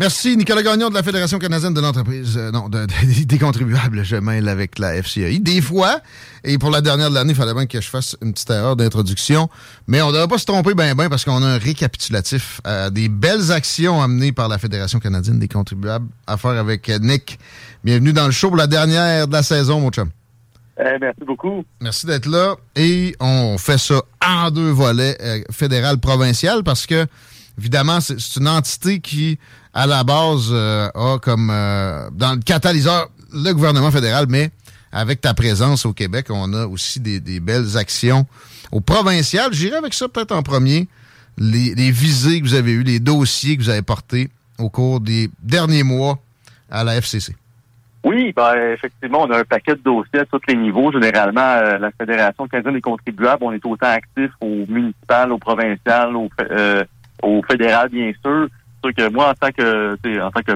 Merci, Nicolas Gagnon de la Fédération canadienne de l'entreprise. euh, non, de- de- des contribuables, je mêle avec la FCI. Des fois, et pour la dernière de l'année, il fallait bien que je fasse une petite erreur d'introduction. Mais on ne devrait pas se tromper ben ben parce qu'on a un récapitulatif euh, des belles actions amenées par la Fédération canadienne des contribuables à faire avec euh, Nick. Bienvenue dans le show pour la dernière de la saison, mon chum. Eh, merci beaucoup. Merci d'être là. Et on fait ça en deux volets, euh, fédéral-provincial, parce que, évidemment, c'est une entité qui, à la base, euh, a comme, euh, dans le catalyseur, le gouvernement fédéral, mais avec ta présence au Québec, on a aussi des, des belles actions au provincial. J'irai avec ça peut-être en premier. Les, les visées que vous avez eues, les dossiers que vous avez portés au cours des derniers mois à la FCC. Oui, ben, effectivement, on a un paquet de dossiers à tous les niveaux. Généralement, euh, la Fédération canadienne des contribuables, on est autant actif au municipal, au provincial, au, euh, au fédéral, bien sûr. Sûr que moi, en tant que, en tant que,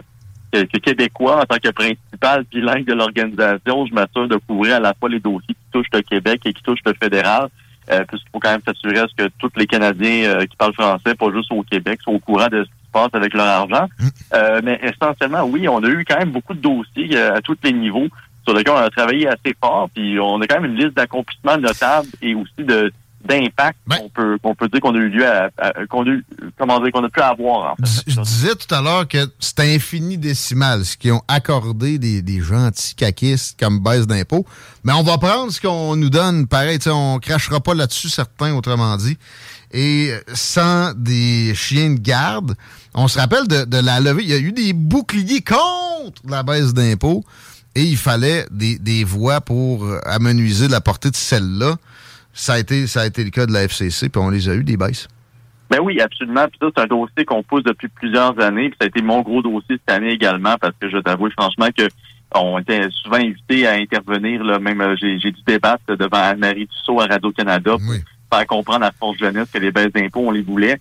que, que Québécois, en tant que principal bilingue de l'organisation, je m'assure de couvrir à la fois les dossiers qui touchent le Québec et qui touchent le fédéral. Euh, puisqu'il faut quand même s'assurer à ce que tous les Canadiens euh, qui parlent français, pas juste au Québec, soient au courant de ce qui se passe avec leur argent. Euh, mais essentiellement, oui, on a eu quand même beaucoup de dossiers euh, à tous les niveaux sur lesquels on a travaillé assez fort, puis on a quand même une liste d'accomplissements notables et aussi de d'impact qu'on peut qu'on peut dire qu'on a eu lieu à, à- qu'on a eu, comment dire qu'on a pu avoir en fait. Je disais tout à l'heure que c'est infini décimal ce qu'ils ont accordé des, des gentils caquistes comme baisse d'impôts. Mais on va prendre ce qu'on nous donne. Pareil, on crachera pas là-dessus, certains, autrement dit. Et sans des chiens de garde, on se rappelle de, de la levée. Il y a eu des boucliers contre la baisse d'impôts. Et il fallait des, des voix pour amenuiser la portée de celle-là. Ça a été, ça a été le cas de la FCC, puis on les a eu, des baisses. Ben oui, absolument. Puis ça, c'est un dossier qu'on pousse depuis plusieurs années. Puis ça a été mon gros dossier cette année également, parce que je t'avoue franchement que on était souvent invités à intervenir. Là, même euh, j'ai, j'ai dû débattre devant Anne-Marie Dussault à Radio-Canada pour faire comprendre à Force Jeunesse que les baisses d'impôts, on les voulait.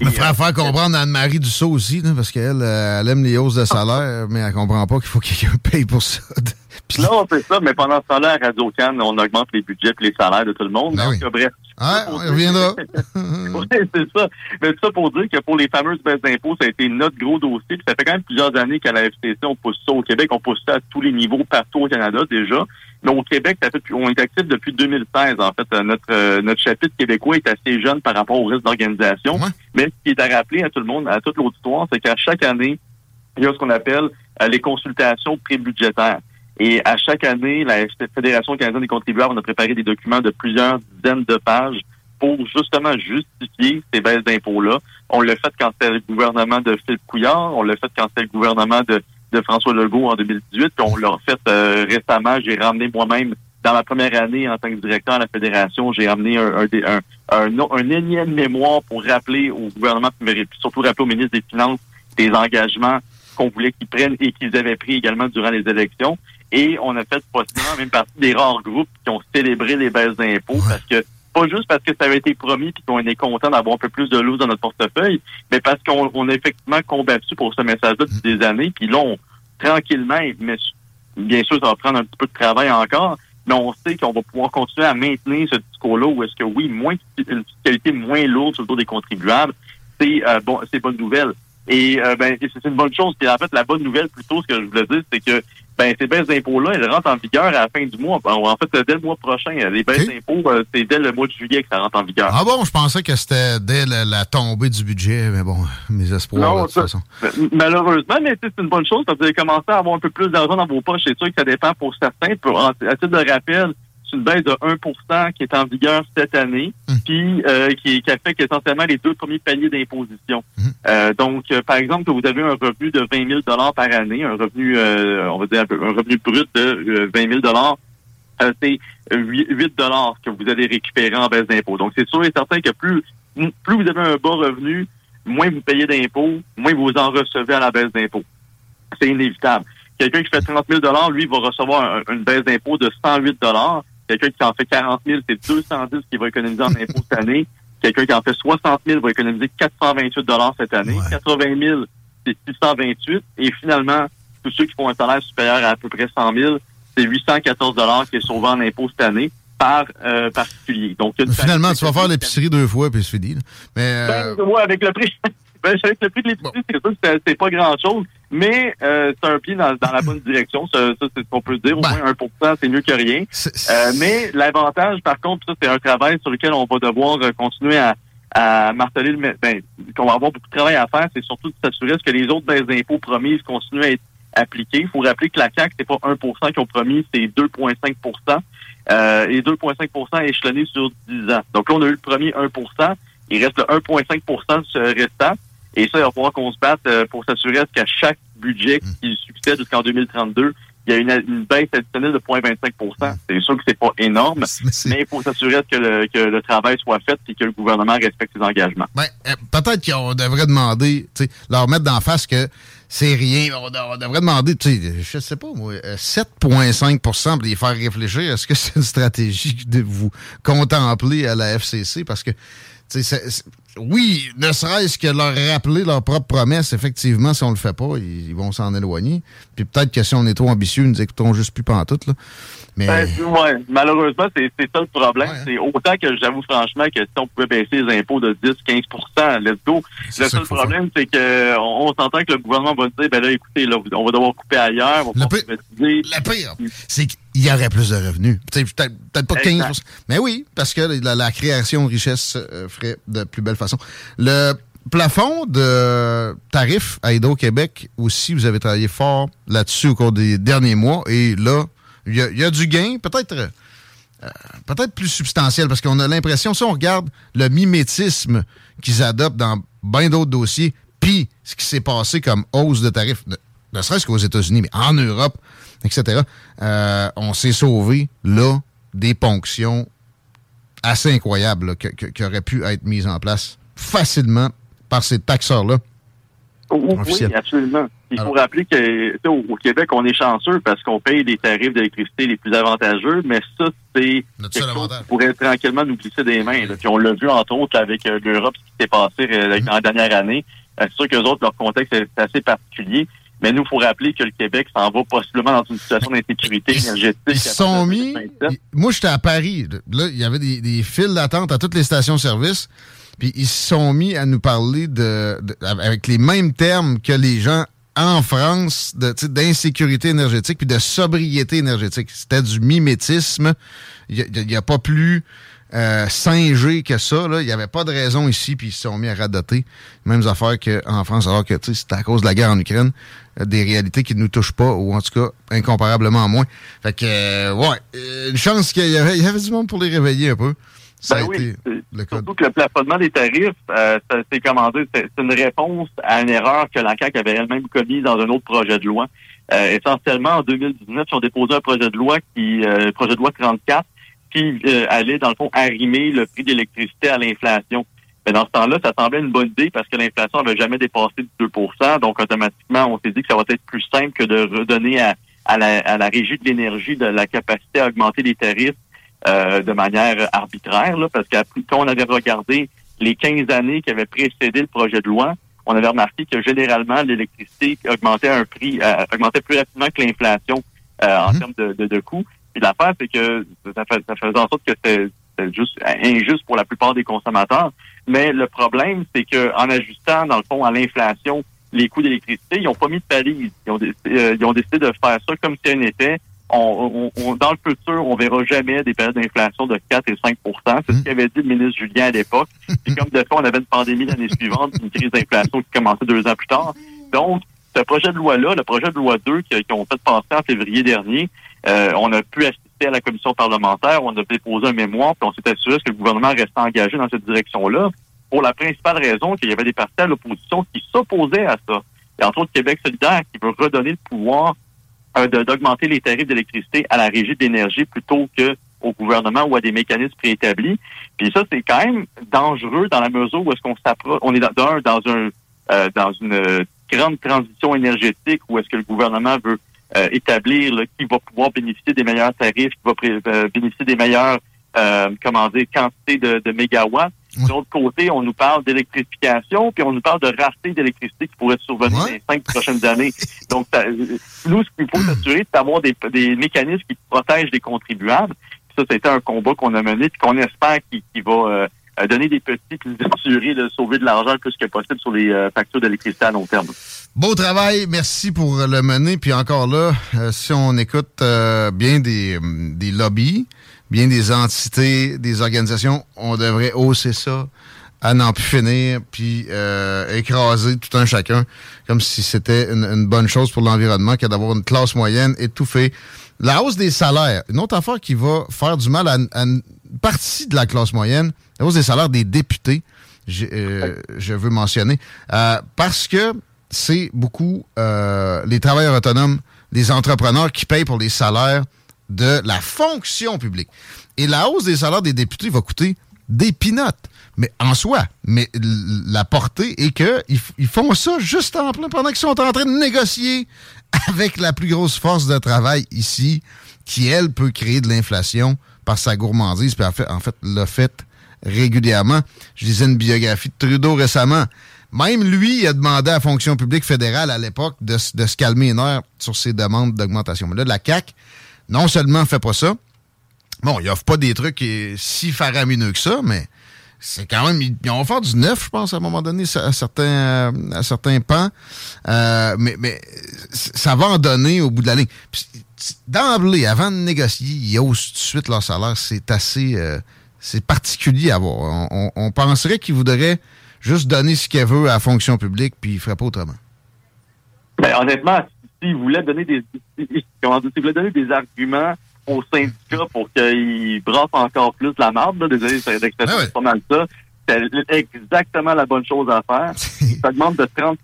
Il faudrait faire comprendre Anne-Marie Dussault aussi, là, parce qu'elle euh, elle aime les hausses de salaire, mais elle comprend pas qu'il faut que quelqu'un paye pour ça. Non, c'est ça, mais pendant ce temps-là, à Radio Cannes, on augmente les budgets et les salaires de tout le monde. Donc, euh, bref. Ouais, on reviendra. Oui, c'est ça. Mais tout ça pour dire que pour les fameuses baisses d'impôts, ça a été notre gros dossier. Puis ça fait quand même plusieurs années qu'à la FCC, on pousse ça au Québec. On pousse ça à tous les niveaux partout au Canada déjà. Mais au Québec, ça fait, on est actif depuis 2016. En fait, Euh, notre euh, notre chapitre québécois est assez jeune par rapport au reste d'organisation. Mais ce qui est à rappeler à tout le monde, à toute l'auditoire, c'est qu'à chaque année, il y a ce qu'on appelle euh, les consultations pré-budgétaires. Et à chaque année, la Fédération canadienne des contribuables, on a préparé des documents de plusieurs dizaines de pages pour justement justifier ces baisses d'impôts-là. On l'a fait quand c'était le gouvernement de Philippe Couillard, on l'a fait quand c'était le gouvernement de, François Legault en 2018, puis on l'a fait euh, récemment. J'ai ramené moi-même, dans ma première année en tant que directeur à la Fédération, j'ai ramené un, un, un, un énième mémoire pour rappeler au gouvernement, mais surtout rappeler au ministre des Finances des engagements qu'on voulait qu'ils prennent et qu'ils avaient pris également durant les élections. Et on a fait possiblement même partie des rares groupes qui ont célébré les baisses d'impôts parce que pas juste parce que ça avait été promis puis qu'on est content d'avoir un peu plus de loose dans notre portefeuille, mais parce qu'on on a effectivement combattu pour ce message-là depuis des années. Puis là, on, tranquillement, mais bien sûr, ça va prendre un petit peu de travail encore, mais on sait qu'on va pouvoir continuer à maintenir ce discours-là où est-ce que oui, moins une fiscalité moins lourde sur le dos des contribuables, c'est euh, bon, c'est bonne nouvelle. Et euh, ben, c'est une bonne chose. Puis en fait, la bonne nouvelle plutôt, ce que je voulais dire, c'est que ben ces baisses d'impôts-là, elles rentrent en vigueur à la fin du mois. En fait, dès le mois prochain. Les baisses d'impôts, euh, c'est dès le mois de juillet que ça rentre en vigueur. Ah bon, je pensais que c'était dès la, tombée du budget, mais bon, mes espoirs, non, de toute façon. Malheureusement, mais c'est une bonne chose, parce que vous avez commencé à avoir un peu plus d'argent dans vos poches. C'est sûr que ça dépend pour certains. Pour, à titre de rappel, c'est une baisse de 1% qui est en vigueur cette année, hum. puis euh, qui, qui, affecte essentiellement les deux premiers paliers d'imposition. Hum. Euh, donc, euh, par exemple, que vous avez un revenu de 20 000 par année, un revenu, on va dire un revenu brut de 20 000 c'est 8, 8 que vous allez récupérer en baisse d'impôt. Donc, c'est sûr et certain que plus, plus vous avez un bas revenu, moins vous payez d'impôts, moins vous en recevez à la baisse d'impôt. C'est inévitable. Quelqu'un qui fait 30 000 lui, va recevoir une baisse d'impôt de 108 Quelqu'un qui en fait 40 000, c'est 210 qu'il va économiser en impôts cette année. Quelqu'un qui en fait 60 000 va économiser 428 cette année. 80 000, c'est 628. Et finalement, tous ceux qui font un salaire supérieur à à peu près 100 000, c'est 814 qui est sauvé en impôts cette année par euh, particulier. Donc, finalement, tu vas faire l'épicerie deux fois puis c'est fini. Mais euh... ben, avec le prix, ben, avec le prix de l'épicerie, c'est c'est pas grand-chose. Mais euh, c'est un pied dans, la bonne direction. Ça, c'est ce qu'on peut dire. Au ben. moins 1% c'est mieux que rien. Euh, mais l'avantage, par contre, ça, c'est un travail sur lequel on va devoir euh, continuer à, à marteler le ben, qu'on va avoir beaucoup de travail à faire, c'est surtout de s'assurer que les autres baisses d'impôts promises continuent à être appliquées. Il faut rappeler que la CAC, c'est pas 1% qu'ils ont promis, c'est 2,5% euh, et 2,5% échelonnés sur 10 ans. Donc là, on a eu le premier 1% Il reste le 1,5% restant. Et ça, il va falloir qu'on se batte euh, pour s'assurer qu'à chaque budget hmm. qui succède jusqu'en 2032, il y a une, baisse additionnelle de 0,25% hmm. C'est sûr que c'est pas énorme, mais, il faut s'assurer que le, que le travail soit fait et que le gouvernement respecte ses engagements. Ben, euh, peut-être qu'on devrait demander, leur mettre d'en face que c'est rien. On, devrait demander, tu sais, je sais pas, moi, 7,5% euh, pour les faire réfléchir. Est-ce que c'est une stratégie de vous contempler à la FCC? Parce que, tu sais, oui, ne serait-ce que leur rappeler leur propre promesse, effectivement, si on le fait pas, ils, vont s'en éloigner. Puis peut-être que si on est trop ambitieux, nous écoutons juste plus pantoute, là. Mais... Ben, ouais, malheureusement, c'est ça le problème. Hein. C'est autant que j'avoue franchement que si on pouvait baisser les impôts de 10-15% let's go. Le seul problème, c'est que on, s'entend que le gouvernement va dire, ben là, écoutez, là, on va devoir couper ailleurs. le, pire, c'est qu'il y aurait plus de revenus. Peut-être pas 15% Mais oui, parce que la, création de richesse euh, ferait de plus belle façon. Le plafond de tarifs à Hydro-Québec aussi, vous avez travaillé fort là-dessus au cours des derniers mois. Et là, il y, a du gain, peut-être euh, peut-être plus substantiel, parce qu'on a l'impression, si on regarde le mimétisme qu'ils adoptent dans bien d'autres dossiers, puis ce qui s'est passé comme hausse de tarifs, ne, serait-ce qu'aux États-Unis, mais en Europe, etc., euh, on s'est sauvé, là, des ponctions assez incroyables qui auraient pu être mises en place facilement par ces taxeurs-là. Oui, absolument. Il faut rappeler que au, Québec, on est chanceux parce qu'on paye des tarifs d'électricité les plus avantageux, mais ça, c'est quelque chose qui pourrait tranquillement nous glisser des mains. Puis on l'a vu, entre autres, avec euh, l'Europe, ce qui s'est passé euh, dans la dernière année. Euh, c'est sûr que autres, leur contexte est assez particulier. Mais nous, il faut rappeler que le Québec s'en va possiblement dans une situation d'insécurité énergétique. Ils sont mis. Moi, j'étais à Paris. Là, il y avait des, des files d'attente à toutes les stations-service. Puis ils se sont mis à nous parler de, avec les mêmes termes que les gens en France d'insécurité énergétique puis de sobriété énergétique. C'était du mimétisme. Il n'y a, pas plus euh, singé que ça. Il n'y avait pas de raison ici, puis ils se sont mis à radoter. Mêmes affaires qu'en France, alors que c'est à cause de la guerre en Ukraine. Euh, des réalités qui ne nous touchent pas, ou en tout cas incomparablement moins. Fait que, euh, ouais, une chance qu'il y avait, il y avait du monde pour les réveiller un peu. Ben oui, surtout que le plafonnement des tarifs, euh, c'est commandé, c'est une réponse à une erreur que la CAQ avait elle-même commise dans un autre projet de loi. Euh, essentiellement, en 2019, ils ont déposé un projet de loi qui, euh, projet de loi 34, qui euh, allait, dans le fond, arrimer le prix d'électricité à l'inflation. Mais dans ce temps-là, ça semblait une bonne idée parce que l'inflation n'avait jamais dépassé de 2 Donc, automatiquement, on s'est dit que ça va être plus simple que de redonner à, à, la, à la régie de l'énergie de la capacité à augmenter les tarifs euh, de manière arbitraire, là, parce que quand on avait regardé les 15 années qui avaient précédé le projet de loi, on avait remarqué que généralement l'électricité augmentait un prix, euh, augmentait plus rapidement que l'inflation euh, en mhm. termes de, de, de coûts. Puis l'affaire, c'est que ça, fait, ça faisait en sorte que c'était juste injuste pour la plupart des consommateurs. Mais le problème, c'est que en ajustant, dans le fond, à l'inflation les coûts d'électricité. Ils n'ont pas mis de palise. Ils ont, euh, ils ont décidé de faire ça comme si un était. On, on, dans le futur, on verra jamais des périodes d'inflation de 4 et 5% C'est ce qu'avait dit le ministre Julien à l'époque. Puis comme de fait, on avait une pandémie l'année suivante, une crise d'inflation qui commençait deux ans plus tard. Donc, ce projet de loi-là, le projet de loi 2 qui, ont fait passer en février dernier, euh, on a pu assister à la commission parlementaire, on a déposé un mémoire, puis on s'est assuré que le gouvernement restait engagé dans cette direction-là, pour la principale raison qu'il y avait des partis à l'opposition qui s'opposaient à ça. Et entre autres, Québec solidaire qui veut redonner le pouvoir euh, d'augmenter les tarifs d'électricité à la régie d'énergie plutôt que au gouvernement ou à des mécanismes préétablis. Puis ça, c'est quand même dangereux dans la mesure où est-ce qu'on s'approche, on est dans, dans un euh, dans une grande transition énergétique où est-ce que le gouvernement veut euh, établir qui va pouvoir bénéficier des meilleurs tarifs, qui va euh, bénéficier des meilleures euh, comment dire, quantités de, de mégawatts. De l'autre côté, on nous parle d'électrification, puis on nous parle de rareté d'électricité qui pourrait survenir dans les cinq prochaines années. Donc, nous, ce qu'il faut s'assurer, c'est d'avoir des, des mécanismes qui protègent les contribuables. ça, c'était un combat qu'on a mené, puis qu'on espère qu'il va donner des petits, puis s'assurer de sauver de l'argent plus que possible sur les factures d'électricité à long terme. Beau travail, merci pour le mener. Puis encore là, euh, si on écoute euh, bien des, des, lobbies, bien des entités, des organisations, on devrait hausser ça à n'en plus finir, puis euh, écraser tout un chacun, comme si c'était une, bonne chose pour l'environnement que d'avoir une classe moyenne étouffée. La hausse des salaires, une autre affaire qui va faire du mal à, à partie de la classe moyenne, la hausse des salaires des députés, je veux mentionner, parce que c'est beaucoup euh, les travailleurs autonomes, les entrepreneurs qui payent pour les salaires de la fonction publique. Et la hausse des salaires des députés va coûter des pinottes. Mais en soi, mais la portée est qu'ils ils font ça juste en plein pendant qu'ils sont en train de négocier avec la plus grosse force de travail ici, qui, elle, peut créer de l'inflation par sa gourmandise, puis en fait, en fait l'a fait régulièrement. Je disais une biographie de Trudeau récemment. Même lui, il a demandé à la fonction publique fédérale à l'époque de, se calmer une heure sur ses demandes d'augmentation. Mais là, la CAQ, non seulement fait pas ça, bon, il offre pas des trucs si faramineux que ça, mais c'est quand même. Ils vont faire du neuf, je pense, à un moment donné, à certains, à certains pans. Euh, mais, mais ça va en donner au bout de la ligne. D'emblée, avant de négocier, ils haussent tout de suite leur salaire. C'est assez. Euh, c'est particulier à voir. On, on penserait qu'ils voudraient juste donner ce qu'elle veut à la fonction publique, puis il ne ferait pas autrement. Ben, honnêtement, s'il voulait donner des dire, voulait donner des arguments aux syndicats pour qu'ils brassent encore plus la marde, là, désolé, c'est ah pas mal ça. C'est exactement la bonne chose à faire. ça demande de 30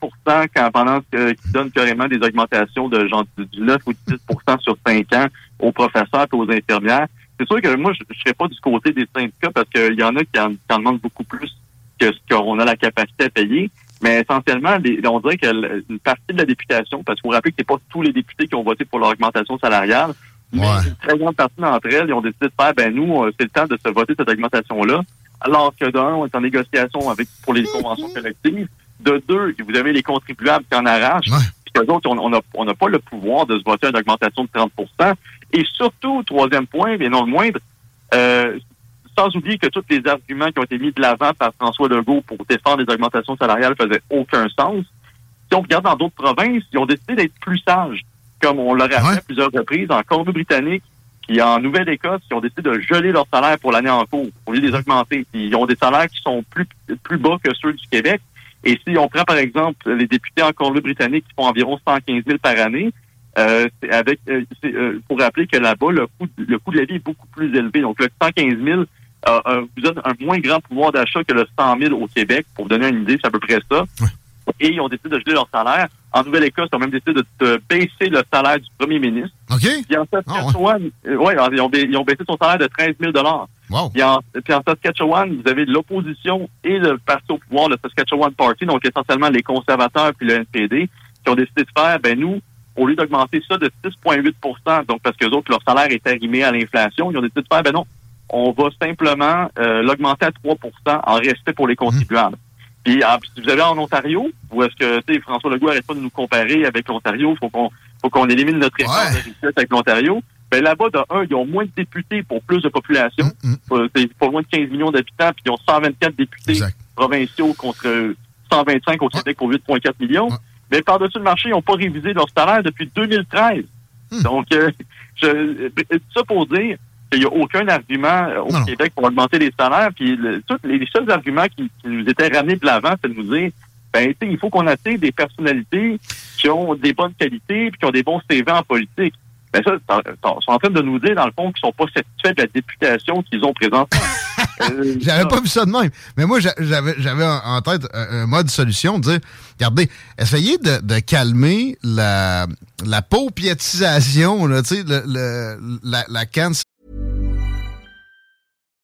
quand pendant qu'ils donnent carrément des augmentations de genre du 9 ou 10% sur 5 ans aux professeurs et aux infirmières. C'est sûr que moi, je ne serais pas du côté des syndicats parce qu'il y en a qui en demandent beaucoup plus que ce qu'on a la capacité à payer. Mais essentiellement, on dirait qu'une partie de la députation, parce qu'il faut rappeler que c'est pas tous les députés qui ont voté pour l'augmentation salariale, mais une très grande partie d'entre elles, ils ont décidé de faire, ben nous, euh, c'est le temps de se voter cette augmentation-là, alors que d'un, on est en négociation avec pour les conventions collectives. De deux, vous avez les contribuables qui en arrachent. Puis que autres, on n'a on pas le pouvoir de se voter une augmentation de 30% Et surtout, troisième point, mais non le moindre, euh, sans oublier que tous les arguments qui ont été mis de l'avant par François Legault pour défendre les augmentations salariales faisaient aucun sens. Si on regarde dans d'autres provinces, ils ont décidé d'être plus sages, comme on l'aurait fait à plusieurs reprises en Colombie-Britannique, puis en Nouvelle-Écosse, ils ont décidé de geler leurs salaires pour l'année en cours, au lieu de les augmenter. ils ont des salaires qui sont plus, plus bas que ceux du Québec. Et si on prend, par exemple, les députés en Colombie-Britannique qui font environ 115 000 par année, euh, avec, euh, euh, pour rappeler que là-bas, le coût, le coût de la vie est beaucoup plus élevé. Donc, le 115 000, vous donne un moins grand pouvoir d'achat que le 100 000 au Québec. Pour vous donner une idée, c'est à peu près ça. Et ils ont décidé de geler leur salaire. En Nouvelle-Écosse, ils ont même décidé de, baisser le salaire du premier ministre. OK. Puis en Saskatchewan, euh, ouais. ils, ont, ils, ont, baissé son salaire de 13 000 wow. puis, en, puis en Saskatchewan, vous avez l'opposition et le parti au pouvoir, le Saskatchewan Party, donc essentiellement les conservateurs puis le NPD, qui ont décidé de faire, ben nous, au lieu d'augmenter ça de 6,8% donc parce que autres, leur salaire est arrimé à l'inflation, ils ont décidé de faire, ben non, on va simplement euh, l'augmenter à 3% en respect pour les contribuables. Puis, ah, si vous allez en Ontario, ou est-ce que François Legault n'arrête pas de nous comparer avec l'Ontario, faut qu'on faut qu'on élimine notre effort de richesse avec l'Ontario. Ben là-bas, de un, ils ont moins de députés pour plus de population. Mm, mm. C'est pour moins de 15 millions d'habitants, puis ils ont 124 députés provinciaux contre 125 au Québec pour 8,4 millions. Mais par-dessus le marché, ils n'ont pas révisé leur salaire depuis 2013. Hmm. Donc, euh, je, ça pour dire qu'il n'y a aucun argument euh, au Québec pour augmenter les salaires. Puis les, seuls arguments qui, nous étaient ramenés de l'avant, c'est de nous dire ben, il faut qu'on attire des personnalités qui ont des bonnes qualités puis qui ont des bons CV en politique. Ben ça, ils sont en train de nous dire, dans le fond, qu'ils sont pas satisfaits de la députation qu'ils ont présentement. Euh, j'avais pas vu ça de même. Mais moi, j'avais, j'avais en tête un, mode solution, de dire, regardez, essayez de, calmer la, la paupiétisation, là, le, la, la.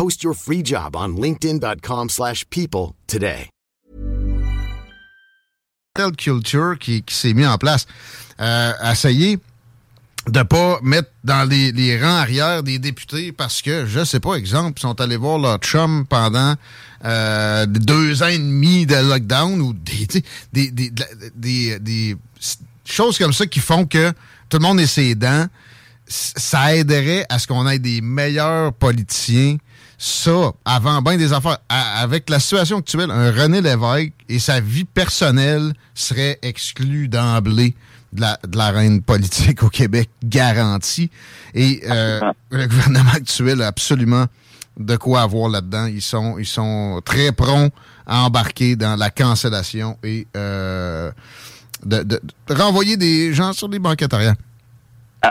Post your free job on linkedin.com/people today. culture qui, s'est mis en place, euh, essayer de pas mettre dans les, rangs arrière des députés parce que, je sais pas, exemple, ils sont allés voir leur chum pendant euh, deux ans et demi de lockdown ou des choses comme ça qui font que tout le monde est ses dents. Ça aiderait à ce qu'on ait des meilleurs politiciens ça, avant bien des affaires, avec la situation actuelle, un René Lévesque et sa vie personnelle seraient exclus d'emblée de la, de reine politique au Québec, garantie. Et euh, le gouvernement actuel a absolument de quoi avoir là-dedans. Ils sont, ils sont très prompts à embarquer dans la cancellation et euh, de, renvoyer des gens sur des banquettes arrière.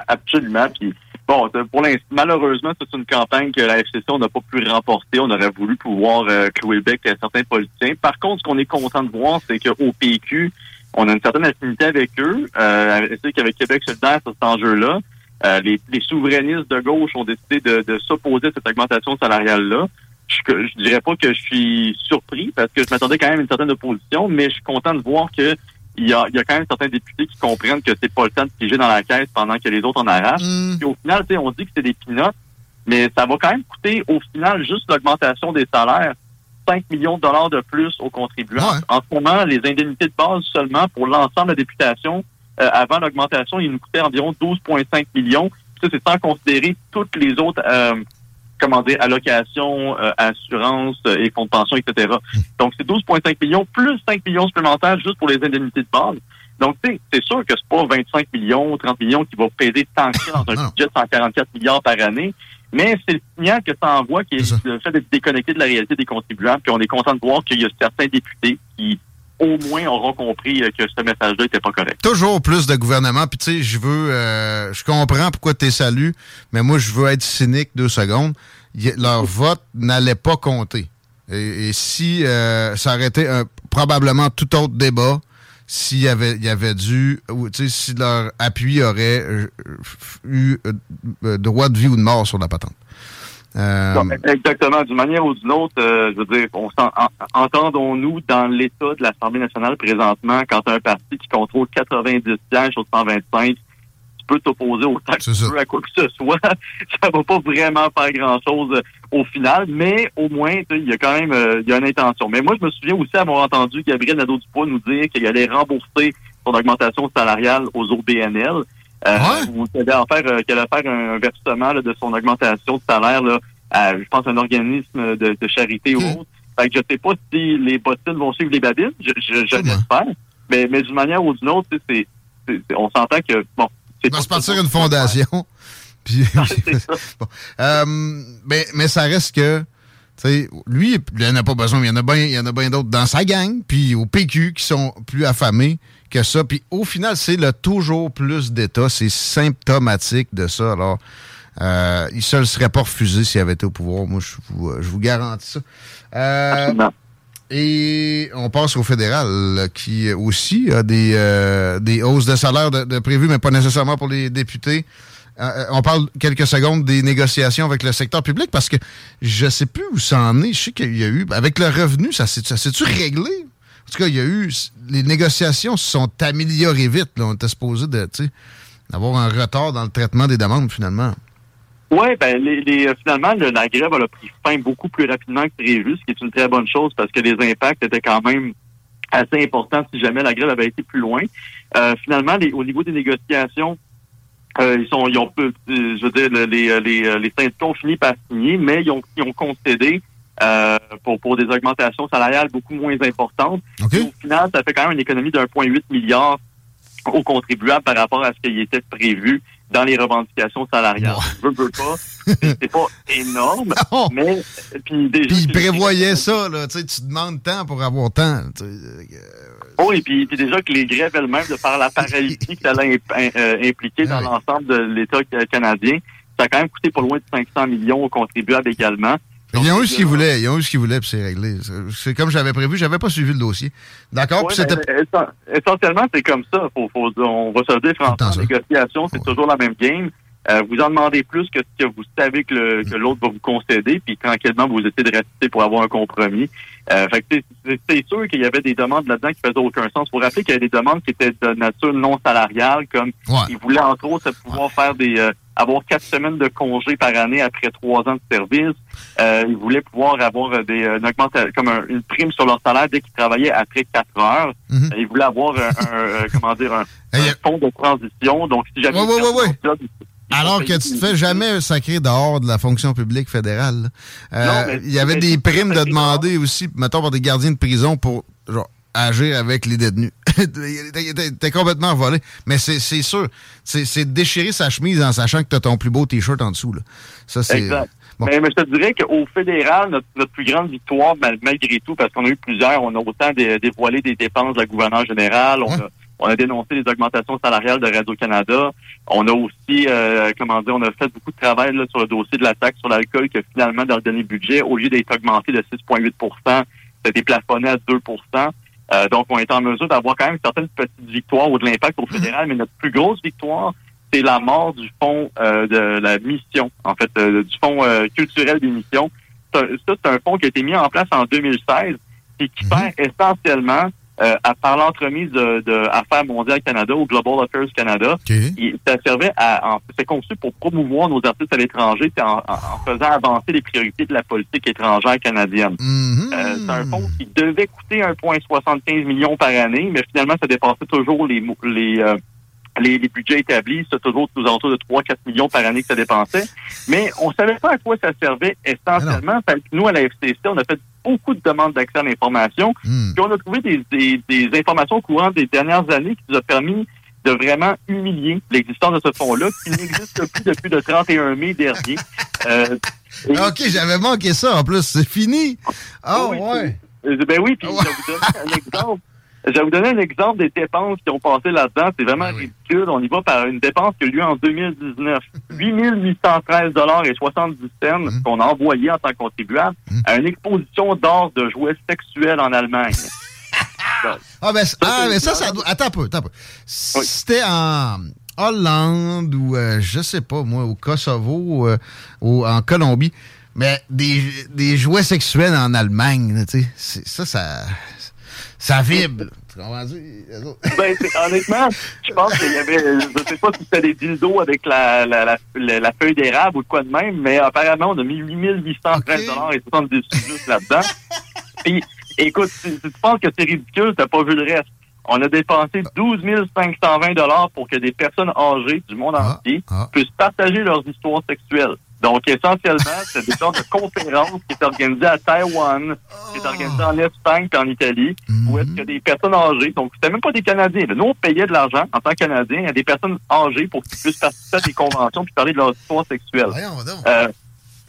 Absolument. Puis Bon, pour l'instant, malheureusement, c'est une campagne que la FCC n'a pas pu remporter. On aurait voulu pouvoir clouer bec à certains politiciens. Par contre, ce qu'on est content de voir, c'est qu'au PQ, on a une certaine affinité avec eux. Euh, c'est qu'avec Québec solidaire sur cet enjeu-là, euh, les, souverainistes de gauche ont décidé de, s'opposer à cette augmentation salariale-là. Je, je dirais pas que je suis surpris parce que je m'attendais quand même à une certaine opposition, mais je suis content de voir que il y a, quand même certains députés qui comprennent que c'est pas le temps de piger dans la caisse pendant que les autres en arrachent. Mm. Puis au final, on dit que c'est des pinottes, mais ça va quand même coûter au final juste l'augmentation des salaires 5 millions de dollars de plus aux contribuables. En ce moment, les indemnités de base seulement pour l'ensemble de la députation, euh, avant l'augmentation, il nous coûtait environ 12,5 millions. Ça, c'est sans considérer toutes les autres euh, comment dire, allocations, euh, assurance euh, et fonds de pension, etc. Donc, c'est 12,5 millions plus 5 millions supplémentaires juste pour les indemnités de base. Donc, c'est sûr que c'est pas 25 millions, 30 millions qui vont peser tant que dans un budget de 144 milliards par année, mais c'est le signal que ça envoie qui est le fait d'être déconnecté de la réalité des contribuables. Puis on est content de voir qu'il y a certains députés qui au moins auront compris euh, que ce message-là n'était pas correct. Toujours plus de gouvernement. Puis tu sais, je veux, euh, je comprends pourquoi tu es salué, mais moi, je veux être cynique deux secondes. leur vote n'allait pas compter. Et, si euh, ça aurait été un, probablement tout autre débat, s'il y avait, il y avait dû, tu sais, si leur appui aurait eu droit de vie ou de mort sur la patente. Euh, exactement. D'une manière ou d'une autre, euh, je veux dire, on entendons-nous dans l'état de l'Assemblée nationale présentement, quand un parti qui contrôle 90 sièges sur 125, tu peux t'opposer au que tu à quoi que ce soit. ça va pas vraiment faire grand-chose euh, au final, mais au moins, il y a quand même il y a une intention. Mais moi, je me souviens aussi avoir entendu Gabriel Nadeau-Dupois nous dire qu'il allait rembourser son augmentation salariale aux OBNL. Euh, qu'elle allait faire, euh, qu'elle faire un versement de son augmentation de salaire là, à, je pense, un organisme de, charité ou autre. Fait que je sais pas si les bottines vont suivre les babines, je, je, l'espère. Mais, mais d'une manière ou d'une autre, c'est, on s'entend que bon. C'est va se partir une fondation. Puis, bon. euh, mais, mais ça reste que lui, il n'en a pas besoin. Il y en a bien, il y en a bien d'autres dans sa gang, puis au PQ qui sont plus affamés que ça. Puis au final, c'est le toujours plus d'État. C'est symptomatique de ça. Alors, euh, il ne se le serait pas refusé s'il avait été au pouvoir. Moi, je vous, je vous garantis ça. Euh, et on passe au fédéral, qui aussi a des, euh, des hausses de salaire de, prévues, mais pas nécessairement pour les députés. Euh, on parle quelques secondes des négociations avec le secteur public parce que je sais plus où ça en est. Je sais qu'il y a eu. Avec le revenu, ça s'est-tu réglé? En tout cas, il y a eu. Les négociations se sont améliorées vite. On était supposé d'avoir un retard dans le traitement des demandes, finalement. Oui, ben les, euh, finalement, la grève a pris fin beaucoup plus rapidement que prévu, ce qui est une très bonne chose parce que les impacts étaient quand même assez importants si jamais la grève avait été plus loin. Euh, finalement, les, au niveau des négociations, euh, ils sont, ils ont, je veux dire, les, les, les syndicats ont fini par signer, mais ils ont, ils ont concédé pour, pour des augmentations salariales beaucoup moins importantes. Au final, ça fait quand même une économie de 1,8 milliard aux contribuables par rapport à ce qui était prévu dans les revendications salariales. Je veux, veux pas. C'est pas énorme, mais puis déjà. Puis il prévoyait ça, là. Tu sais, tu demandes temps pour avoir temps. Euh, oh, et puis, puis, déjà que les grèves elles-mêmes, de par la paralysie que ça allait euh, impliquer dans l'ensemble de l'État canadien, ça a quand même coûté pas loin de 500 millions aux contribuables également. Ils ont eu ce qu'ils voulaient, ils ont eu ce qu'ils voulaient, puis c'est réglé. C'est comme j'avais prévu, j'avais pas suivi le dossier. D'accord? essentiellement, c'est comme ça. Faut, faut, on va se dire, franchement, la négociation, c'est toujours la même game. Euh, vous en demandez plus que ce que vous savez que, que l'autre va vous concéder, puis tranquillement, vous essayez de rester pour avoir un compromis. Euh, fait c'est sûr qu'il y avait des demandes là-dedans qui faisaient aucun sens. Pour rappeler qu'il y avait des demandes qui étaient de nature non salariale, comme ils voulaient entre autres pouvoir faire des euh, avoir quatre semaines de congé par année après trois ans de service. Euh, ils voulaient pouvoir avoir des une augmentation, comme une prime sur leur salaire dès qu'ils travaillaient après quatre heures. Mhm. Ils voulaient avoir un, comment dire un, fonds de transition. Donc si jamais alors que tu te fais jamais sacré dehors de la fonction publique fédérale. Euh, il y avait des primes de demander aussi, mettons, par des gardiens de prison pour genre, agir avec les détenus. T'es complètement volé. Mais c'est sûr, c'est déchirer sa chemise en sachant que t'as ton plus beau T-shirt en dessous. Là. Ça, c'est... Mais, je te dirais qu'au fédéral, notre, plus grande victoire, malgré tout, parce qu'on a eu plusieurs, on a autant dévoilé des dépenses de la gouverneure générale, on a on a dénoncé les augmentations salariales de Radio-Canada. On a aussi, euh, comment dire, on a fait beaucoup de travail là, sur le dossier de la taxe sur l'alcool que finalement, dans le dernier budget, au lieu d'être augmenté de 6,8% ça a été plafonné à 2% euh, Donc, on est en mesure d'avoir quand même certaines petites victoires ou de l'impact au fédéral, mais notre plus grosse victoire, c'est la mort du fonds euh, de la mission, en fait, euh, du fonds culturel des missions. Ça, c'est un fonds qui a été mis en place en 2016 et qui fait mhm. essentiellement euh, à, par l'entremise de, de, Affaires mondiales Canada ou Global Affairs Canada. ça servait à, c'est conçu pour promouvoir nos artistes à l'étranger, en, en, faisant avancer les priorités de la politique étrangère canadienne. Mm-hmm. euh, c'est un fonds qui devait coûter 1,75 millions par année, mais finalement, ça dépassait toujours les, les euh, les, les, budgets établis, c'est toujours aux alentours de 3-4 millions par année que ça dépensait. Mais on savait pas à quoi ça servait essentiellement. Parce que nous, à la FCC, on a fait beaucoup de demandes d'accès à l'information. Hmm. Puis on a trouvé des, des, informations au courant des dernières années qui nous a permis de vraiment humilier l'existence de ce fonds-là, qui n'existe plus depuis le 31 mai dernier. Euh, OK, j'avais manqué ça en plus. C'est fini. Ah oh, ouais. Ben oui, puis je vais vous donner un exemple. Je vais vous donner un exemple des dépenses qui ont passé là-dedans. C'est vraiment ah ridicule. On y va par une dépense qui a eu lieu en 2019. 8 813 et 70 cents mhm. qu'on a envoyé en tant que contribuable mhm. à une exposition d'or de jouets sexuels en Allemagne. ah, ben, ah, mais ça, ça doit... Attends un peu, attends un peu. C'était en Hollande ou, euh, je sais pas, moi, au Kosovo euh, ou en Colombie, mais des, des jouets sexuels en Allemagne, tu sais, ça, ça ça vibre. ben, honnêtement, je pense qu'il y avait, je sais pas si c'était des dildos avec la, la, la, la feuille d'érable ou quoi de même, mais apparemment, on a mis 8813 dollars et 70 juste là-dedans. Puis, écoute, si, tu penses que c'est ridicule, t'as pas vu le reste. On a dépensé 12 520 dollars pour que des personnes âgées du monde ah, entier ah. puissent partager leurs histoires sexuelles. Donc, essentiellement, c'est des sortes de conférences qui est organisée à Taïwan, qui est organisée en Espagne et en Italie, où est-ce que des personnes âgées, donc c'était même pas des Canadiens, nous on payait de l'argent en tant que Canadiens à des personnes âgées pour qu'ils puissent participer à des conventions puis parler de leur histoire sexuelle. Euh,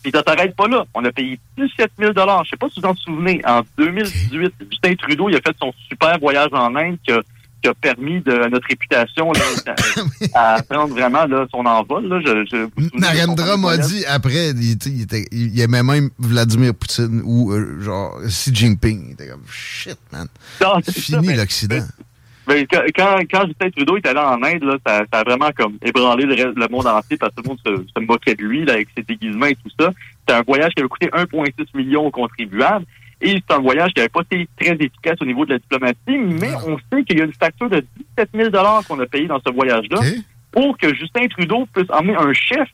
Puis ça s'arrête pas là. On a payé 17 000 Je sais pas si vous en souvenez. En 2018, Justin Trudeau, il a fait son super voyage en Inde qui a, qui a permis de notre réputation là, à, à prendre vraiment là, son envol. Là. Je, je, Narendra m'a dit après, il, il, était, il aimait même Vladimir Poutine ou euh, genre Xi Jinping. Il était comme shit, man. C'est C'est fini l'Occident. Quand, quand, Justin Trudeau est allé en Inde, là, ça, ça a vraiment comme ébranlé le, reste- le monde entier parce que tout le monde se, se moquait de lui là, avec ses déguisements et tout ça. C'était un voyage qui avait coûté 1,6 million aux contribuables. Et c'est un voyage qui n'avait pas été très efficace au niveau de la diplomatie, mais on sait qu'il y a une facture de 17 000 qu'on a payé dans ce voyage-là pour que Justin Trudeau puisse emmener un chef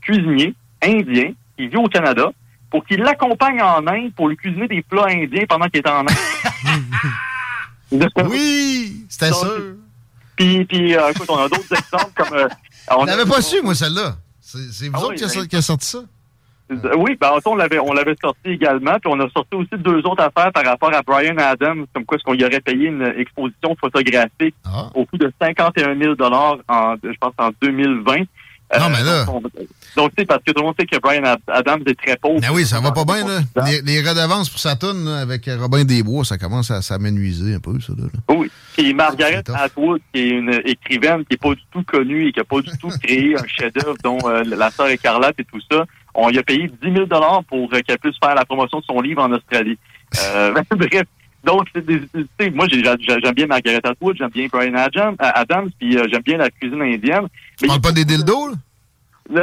cuisinier indien qui vit au Canada pour qu'il l'accompagne en Inde pour lui cuisiner des plats indiens pendant qu'il est en Inde. Oui, c'était sûr. Puis, puis euh, écoute, on a d'autres exemples comme... euh, on n'avais pas su, moi, celle-là. C'est vous Ah autres oui, qui, a, ben- qui a sorti ça? Euh, Oui, ben on l'avait on l'avait sorti également, puis on a sorti aussi deux autres affaires par rapport à Brian Adams, comme quoi est-ce qu'on y aurait payé une exposition photographique Ah. au coût de 51 000 en, je pense, en 2020. Non, mais là- Donc, on- donc, tu sais, parce que tout le monde sait que Brian Ad- Adams est très pauvre. Ben oui, ça va pas bien, là. Les, les redevances pour Saturne, là, avec Robin Desbois, ça commence à s'amenuiser un peu, ça, là. Oui. Puis Margaret C'est. Atwood, qui est une écrivaine qui est pas du tout connue et qui a pas du tout créé un chef-d'œuvre dont euh, La sœur écarlate et tout ça, on lui a payé 10 000 pour euh, qu'elle puisse faire la promotion de son livre en Australie. Euh, bref. Donc, c'est des- moi, j'ai- j'ai- j'aime bien Margaret Atwood, j'aime bien Brian Adams, Adams puis euh, j'aime bien la cuisine indienne. Tu parles pas des dildos, là?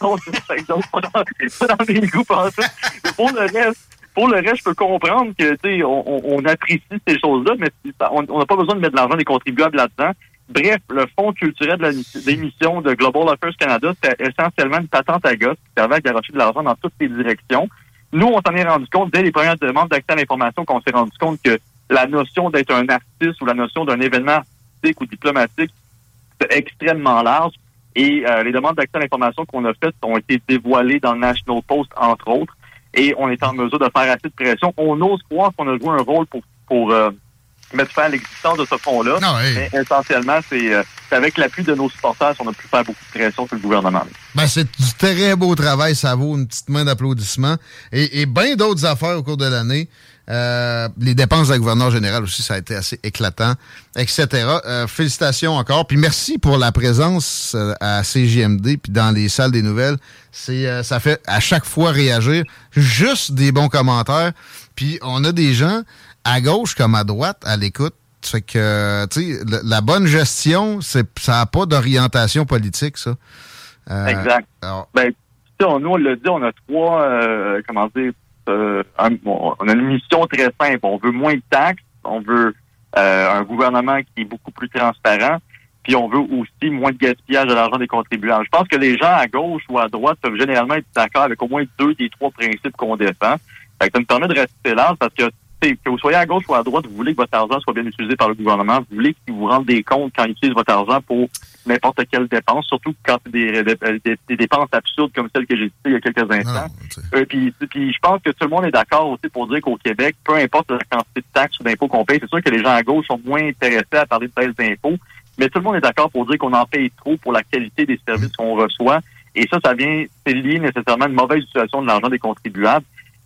Non, c'est pas dans, mes goûts pas ça. Mais Pour le reste, pour le reste, je peux comprendre que tu sais, on, on, apprécie ces choses-là, mais on n'a pas besoin de mettre de l'argent des contribuables là-dedans. Bref, le fonds culturel de d'émission de Global Affairs Canada, c'était essentiellement une patente à gosse qui servait à garocher de l'argent dans toutes les directions. Nous, on s'en est rendu compte dès les premières demandes d'accès à l'information qu'on s'est rendu compte que la notion d'être un artiste ou la notion d'un événement artistique ou diplomatique, c'est extrêmement large. Et euh, les demandes d'accès à l'information qu'on a faites ont été dévoilées dans le National Post, entre autres. Et on est en mesure de faire assez de pression. On ose croire qu'on a joué un rôle pour, pour euh, mettre fin à l'existence de ce fonds-là. Hey. Mais essentiellement, c'est euh, avec l'appui de nos supporters qu'on a pu faire beaucoup de pression sur le gouvernement. Ben, c'est du très beau travail, ça vaut une petite main d'applaudissement. Et, et bien d'autres affaires au cours de l'année. Euh, les dépenses de la gouverneure générale aussi, ça a été assez éclatant, etc. Euh, félicitations encore. Puis merci pour la présence euh, à CGMD puis dans les salles des nouvelles. C'est, euh, ça fait à chaque fois réagir. Juste des bons commentaires. Puis on a des gens à gauche comme à droite à l'écoute. Fait que, tu sais, la, la bonne gestion, c'est, ça n'a pas d'orientation politique, ça. Euh, Exact. alors, Ben, tu sais, on- nous, on l'a dit, on a trois, euh, comment dire, euh, on a une mission très simple. On veut moins de taxes, on veut euh, un gouvernement qui est beaucoup plus transparent, puis on veut aussi moins de gaspillage de l'argent des contribuables. Je pense que les gens à gauche ou à droite peuvent généralement être d'accord avec au moins deux des trois principes qu'on défend. Ça me permet de rester large parce que que vous soyez à gauche ou à droite, vous voulez que votre argent soit bien utilisé par le gouvernement, vous voulez qu'ils vous rendent des comptes quand ils utilisent votre argent pour n'importe quelle dépense, surtout quand c'est des, des, des- des dépenses absurdes comme celles que j'ai citées il y a quelques instants. non. Euh, puis, puis je pense que tout le monde est d'accord aussi pour dire qu'au Québec, peu importe la quantité de taxes ou d'impôts qu'on paye, c'est sûr que les gens à gauche sont moins intéressés à parler de baisse d'impôts, mais tout le monde est d'accord pour dire qu'on en paye trop pour la qualité des services qu'on reçoit. Et ça, ça vient, c'est lié nécessairement à une mauvaise utilisation de l'argent des contribuables.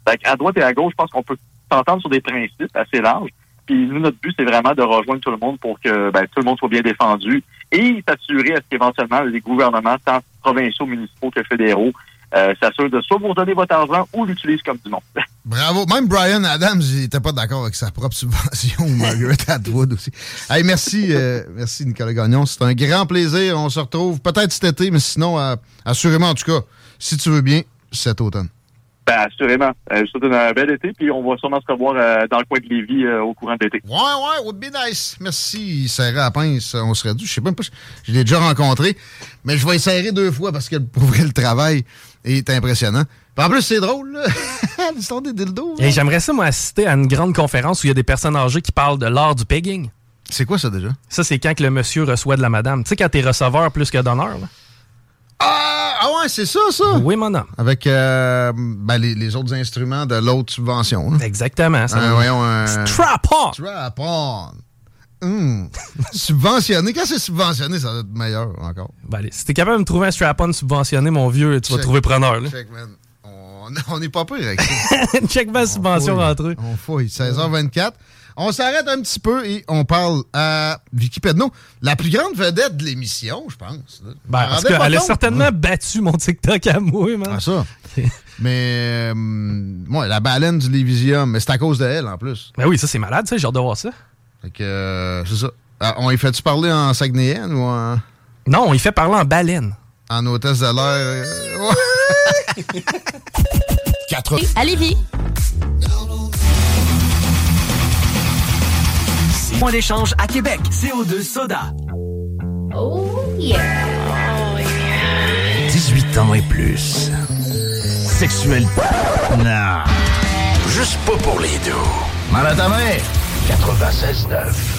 Fait à droite et à gauche, je pense qu'on peut s'entendre sur des principes assez larges. Puis nous, notre but, c'est vraiment de rejoindre tout le monde pour que ben, tout le monde soit bien défendu et s'assurer à ce qu'éventuellement les gouvernements, tant provinciaux, municipaux que fédéraux, euh, s'assurent de soit vous redonner votre argent ou l'utilisent comme du monde. Bravo. Même Brian Adams, il n'était pas d'accord avec sa propre subvention, Margaret Atwood aussi. Hey, merci, euh, merci Nicolas Gagnon. C'est un grand plaisir. On se retrouve peut-être cet été, mais sinon, euh, assurément, en tout cas, si tu veux bien, cet automne. Ben, assurément. Euh, je vous souhaite un bel été, puis on va sûrement se revoir euh, dans le coin de Lévis euh, au courant de l'été. Ouais, ouais, would be nice. Merci. Serré à pince, on serait dû. Je sais même pas, je l'ai déjà rencontré, mais je vais y serrer deux fois parce que pour vrai, le travail est impressionnant. Puis en plus, c'est drôle. L'histoire des dildos. Et j'aimerais ça, moi, assister à une grande conférence où il y a des personnes âgées qui parlent de l'art du pegging. C'est quoi ça déjà? Ça, c'est quand que le monsieur reçoit de la madame. Tu sais, quand t'es receveur plus que donneur. là. Ah, ah ouais, c'est ça, ça. Oui, mon homme. Avec euh, ben, les, les autres instruments de l'autre subvention. là. Exactement. Ça Un, voyons, un... Strap-on! Strap-on. Hum. subventionné. Quand c'est subventionné, ça va être meilleur encore. Ben, allez, si t'es capable de me trouver un strap-on subventionné, mon vieux, tu vas trouver preneur. là. Check, man. On, n'est pas pire avec ça. Check ma subvention rentrée. On fouille. 16h24. On s'arrête un petit peu et on parle à Vicky Pedneau, la plus grande vedette de l'émission, je pense. Ben, parce qu'elle a certainement battu mon TikTok à moi, man. Ah, ça. mais, euh, moi, la baleine du Lévisium, mais c'est à cause d'elle, en plus. Ben oui, ça, c'est malade, ça. J'ai hâte de voir ça. Fait que, euh, c'est ça. Ah, on y fait-tu parler en Saguenayen ou en... Non, on y fait parler en baleine. En hôtesse de l'air. Euh, Quatre. À Lévis. Point d'échange à Québec. CO2 Soda. Oh yeah. Oh yeah. 18 ans et plus. Sexuel. Non. Juste pas pour les deux. Mal à ta main. 96.9.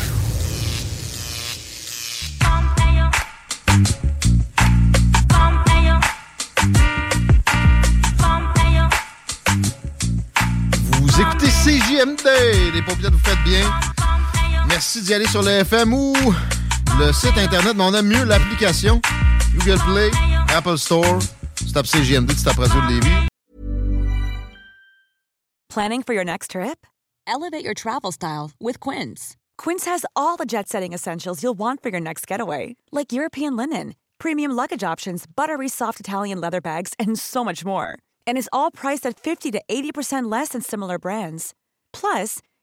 Vous écoutez CJMD, les paupières vous faites bien. Merci d'y aller sur le FM ou le site internet, mais on a mieux l'application Google Play, Apple Store. CJMD, tu de Lévis. Planning for your next trip? Elevate your travel style with Quince. Quince has all the jet-setting essentials you'll want for your next getaway, like European linen, premium luggage options, buttery soft Italian leather bags, and so much more. And is all priced at 50 to 80% less than similar brands. Plus,